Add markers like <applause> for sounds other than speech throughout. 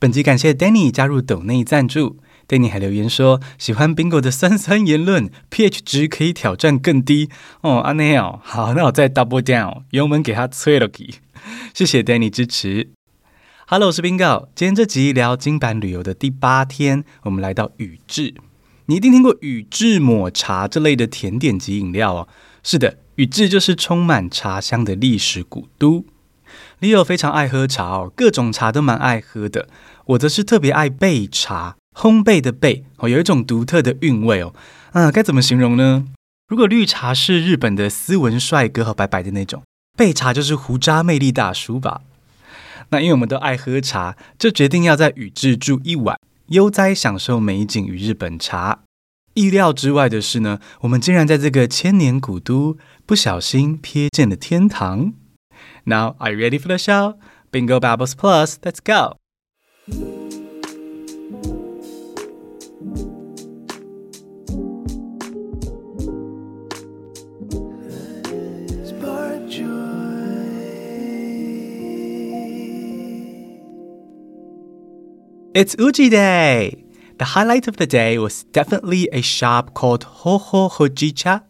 本集感谢 Danny 加入斗内赞助，Danny 还留言说喜欢 Bingo 的酸酸言论，pH 值可以挑战更低哦。阿内哦，好，那我再 double down，油门给他催了去。谢谢 Danny 支持。Hello，我是 Bingo，今天这集聊金版旅游的第八天，我们来到宇治。你一定听过宇治抹茶这类的甜点及饮料哦。是的，宇治就是充满茶香的历史古都。Leo 非常爱喝茶哦，各种茶都蛮爱喝的。我则是特别爱焙茶，烘焙的焙哦，有一种独特的韵味哦。啊，该怎么形容呢？如果绿茶是日本的斯文帅哥和白白的那种，焙茶就是胡渣魅力大叔吧。那因为我们都爱喝茶，就决定要在宇治住一晚，悠哉享受美景与日本茶。意料之外的是呢，我们竟然在这个千年古都不小心瞥见了天堂。Now, are you ready for the show? Bingo Babbles Plus, let's go! It's Uji Day! The highlight of the day was definitely a shop called Hoho Hojicha.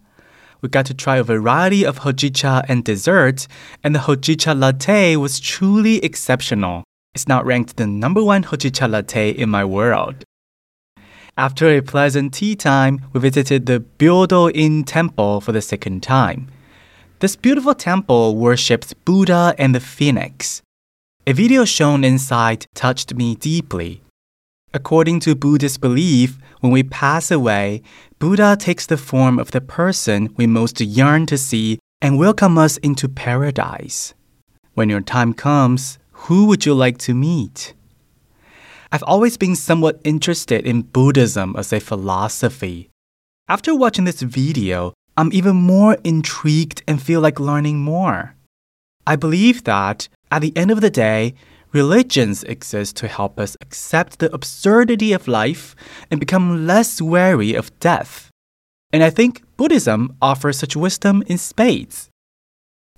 We got to try a variety of hojicha and desserts, and the hojicha latte was truly exceptional. It's now ranked the number one hojicha latte in my world. After a pleasant tea time, we visited the Byodo-in temple for the second time. This beautiful temple worships Buddha and the phoenix. A video shown inside touched me deeply. According to Buddhist belief, when we pass away, Buddha takes the form of the person we most yearn to see and welcome us into paradise. When your time comes, who would you like to meet? I've always been somewhat interested in Buddhism as a philosophy. After watching this video, I'm even more intrigued and feel like learning more. I believe that, at the end of the day, Religions exist to help us accept the absurdity of life and become less wary of death. And I think Buddhism offers such wisdom in spades.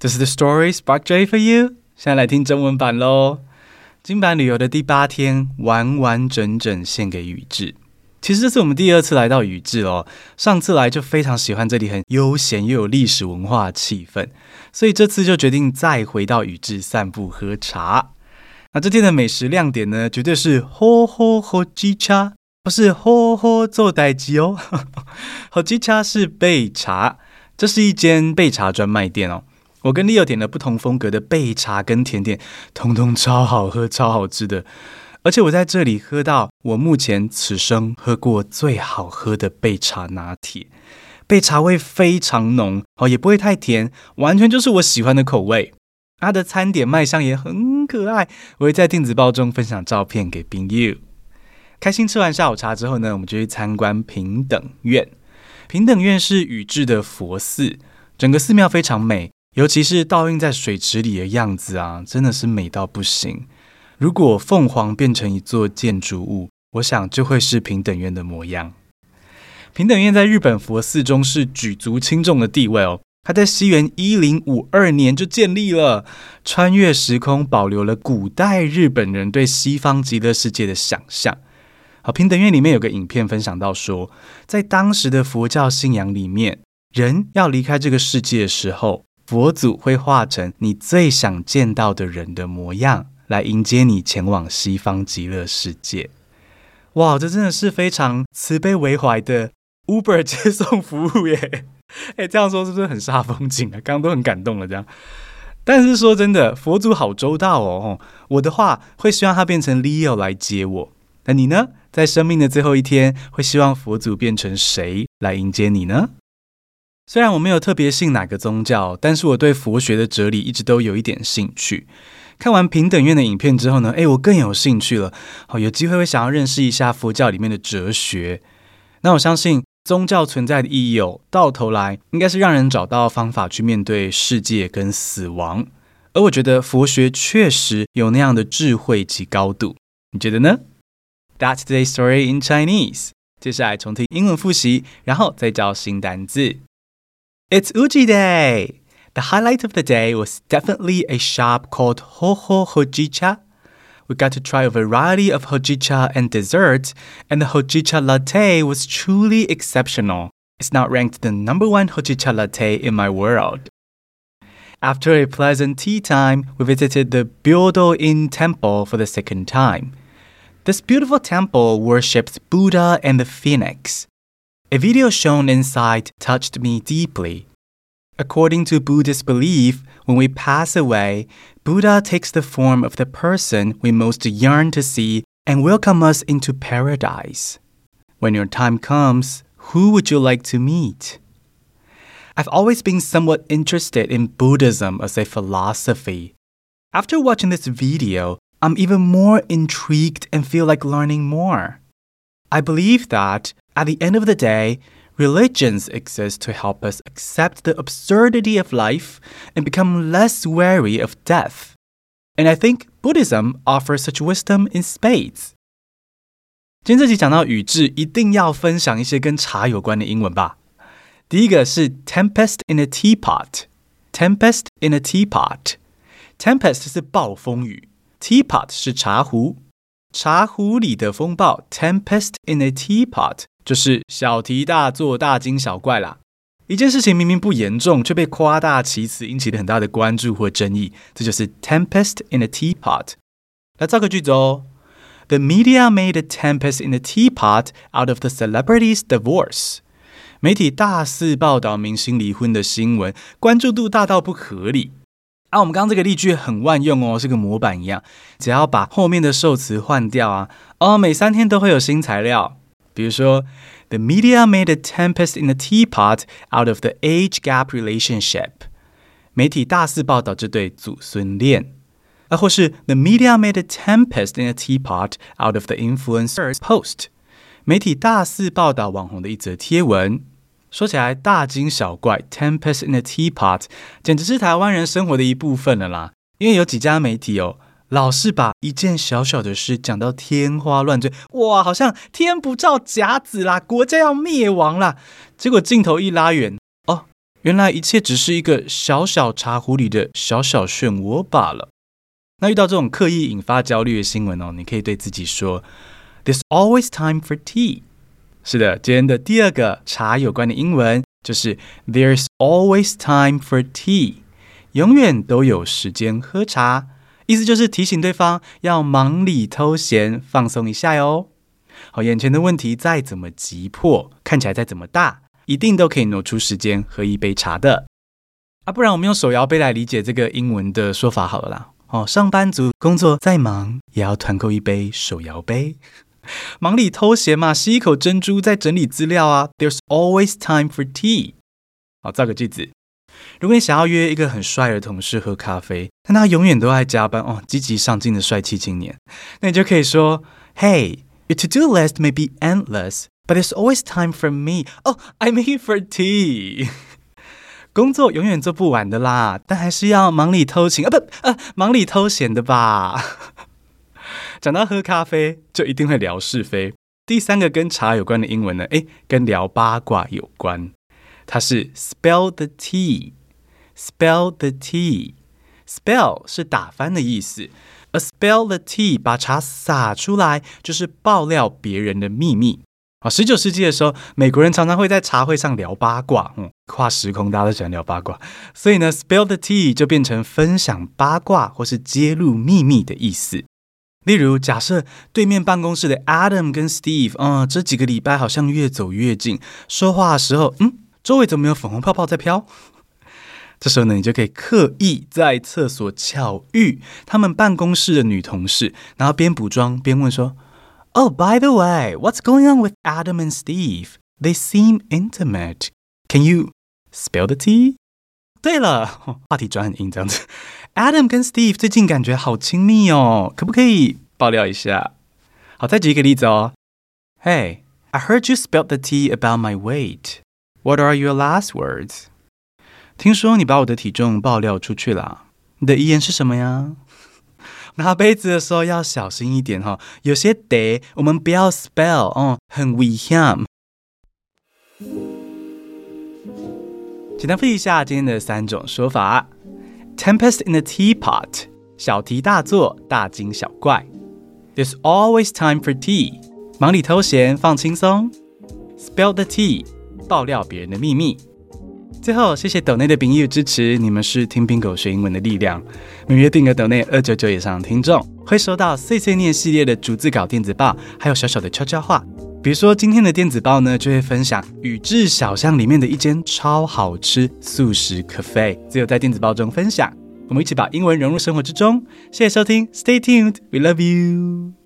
Does the story spark joy for you? 现在来听中文版喽。金板旅游的第八天，完完整整献给宇治。其实这是我们第二次来到宇治哦。上次来就非常喜欢这里很悠闲又有历史文化气氛，所以这次就决定再回到宇治散步喝茶。 那这天的美食亮点呢，绝对是ほほほじ茶，不是ほほ做代机哦。<laughs> ほじ茶是焙茶，这是一间焙茶专卖店哦。我跟 Leo 点了不同风格的焙茶跟甜点，通通超好喝、超好吃的。而且我在这里喝到我目前此生喝过最好喝的焙茶拿铁，焙茶味非常浓哦，也不会太甜，完全就是我喜欢的口味。它的餐点卖相也很 可爱，我会在电子报中分享照片给朋友。开心吃完下午茶之后呢，我们就去参观平等院。平等院是宇治的佛寺，整个寺庙非常美，尤其是倒映在水池里的样子啊，真的是美到不行。如果凤凰变成一座建筑物，我想就会是平等院的模样。平等院在日本佛寺中是举足轻重的地位哦。它在西元一零五二年就建立了，穿越时空，保留了古代日本人对西方极乐世界的想象。好，平等院里面有个影片分享到说，在当时的佛教信仰里面，人要离开这个世界的时候，佛祖会化成你最想见到的人的模样，来迎接你前往西方极乐世界。哇，这真的是非常慈悲为怀的 Uber 接送服务耶！<laughs> 哎，这样说是不是很煞风景啊？刚刚都很感动了，这样。但是说真的，佛祖好周到哦。我的话会希望他变成 Leo 来接我。那你呢？在生命的最后一天，会希望佛祖变成谁来迎接你呢？虽然我没有特别信哪个宗教，但是我对佛学的哲理一直都有一点兴趣。看完平等院的影片之后呢，哎，我更有兴趣了。好，有机会会想要认识一下佛教里面的哲学。那我相信。宗教存在的意义有，到头来应该是让人找到方法去面对世界跟死亡。而我觉得佛学确实有那样的智慧及高度，你觉得呢？That's today's story in Chinese。接下来重听英文复习，然后再教新单字。It's Uji Day. The highlight of the day was definitely a shop called Hoho Hojicha. We got to try a variety of hojicha and dessert, and the hojicha latte was truly exceptional. It's now ranked the number one hojicha latte in my world. After a pleasant tea time, we visited the Byodo-in temple for the second time. This beautiful temple worships Buddha and the phoenix. A video shown inside touched me deeply. According to Buddhist belief, when we pass away, Buddha takes the form of the person we most yearn to see and welcome us into paradise. When your time comes, who would you like to meet? I've always been somewhat interested in Buddhism as a philosophy. After watching this video, I'm even more intrigued and feel like learning more. I believe that, at the end of the day, Religions exist to help us accept the absurdity of life and become less wary of death. And I think Buddhism offers such wisdom in spades. 今天这集讲到语句，一定要分享一些跟茶有关的英文吧。第一个是 tempest in a teapot，tempest in a teapot，tempest 是暴风雨，teapot 是茶壶， 茶壶里的风暴，tempest in a teapot。就是小题大做、大惊小怪啦。一件事情明明不严重，却被夸大其词，引起了很大的关注或争议。这就是 tempest in a teapot。来造个句子哦。The media made a tempest in a teapot out of the celebrity's divorce。媒体大肆报道明星离婚的新闻，关注度大到不合理。啊，我们刚刚这个例句很万用哦，是个模板一样，只要把后面的受词换掉啊，哦，每三天都会有新材料。比如说，The media made a tempest in a teapot out of the age gap relationship。媒体大肆报道这对祖孙恋，啊，或是 The media made a tempest in a teapot out of the influencer's post。媒体大肆报道网红的一则贴文。说起来大惊小怪，tempest in a teapot，简直是台湾人生活的一部分了啦。因为有几家媒体哦。老是把一件小小的事讲到天花乱坠，哇，好像天不照甲子啦，国家要灭亡啦。结果镜头一拉远，哦，原来一切只是一个小小茶壶里的小小漩涡罢了。那遇到这种刻意引发焦虑的新闻哦，你可以对自己说：“There's always time for tea。”是的，今天的第二个茶有关的英文就是 “There's always time for tea”，永远都有时间喝茶。意思就是提醒对方要忙里偷闲，放松一下哟。好，眼前的问题再怎么急迫，看起来再怎么大，一定都可以挪出时间喝一杯茶的。啊，不然我们用手摇杯来理解这个英文的说法好了啦。哦，上班族工作再忙，也要团购一杯手摇杯。忙里偷闲嘛，吸一口珍珠，再整理资料啊。There's always time for tea。好，造个句子。如果你想要约一个很帅的同事喝咖啡，但他永远都爱加班哦，积极上进的帅气青年，那你就可以说：“Hey, your to-do list may be endless, but there's always time for me. Oh, I'm here for tea.” <laughs> 工作永远做不完的啦，但还是要忙里偷情啊，不啊，忙里偷闲的吧。讲到喝咖啡，就一定会聊是非。第三个跟茶有关的英文呢，诶，跟聊八卦有关，它是 spill the tea。Spill the tea，spill 是打翻的意思，而 spill the tea 把茶洒出来就是爆料别人的秘密啊。十九世纪的时候，美国人常常会在茶会上聊八卦，嗯，跨时空大家都喜欢聊八卦，所以呢，spill the tea 就变成分享八卦或是揭露秘密的意思。例如，假设对面办公室的 Adam 跟 Steve，嗯，这几个礼拜好像越走越近，说话的时候，嗯，周围怎么有粉红泡泡在飘？<laughs> 这时候呢，你就可以刻意在厕所巧遇他们办公室的女同事，然后边补妆边问说：“Oh, by the way, what's going on with Adam and Steve? They seem intimate. Can you spill the tea?” 对了，<laughs> 话题转很硬这样子。Adam 跟 Steve 最近感觉好亲密哦，可不可以爆料一下？好，再举一个例子哦。Hey, I heard you spilled the tea about my weight. What are your last words? 听说你把我的体重爆料出去了，你的遗言是什么呀？<laughs> 拿杯子的时候要小心一点哈，有些得我们不要 spell 哦，很危险。简单复习一下今天的三种说法：Tempest in a teapot，小题大做，大惊小怪 There's always time for tea。忙里偷闲，放轻松。Spill the tea，爆料别人的秘密。最后，谢谢斗内的朋友支持，你们是听 Bingo 学英文的力量。每月订阅斗内二九九以上的听众，会收到碎碎念系列的逐字稿电子报，还有小小的悄悄话。比如说今天的电子报呢，就会分享宇治小巷里面的一间超好吃素食 cafe，只有在电子报中分享。我们一起把英文融入生活之中。谢谢收听，Stay tuned，We love you。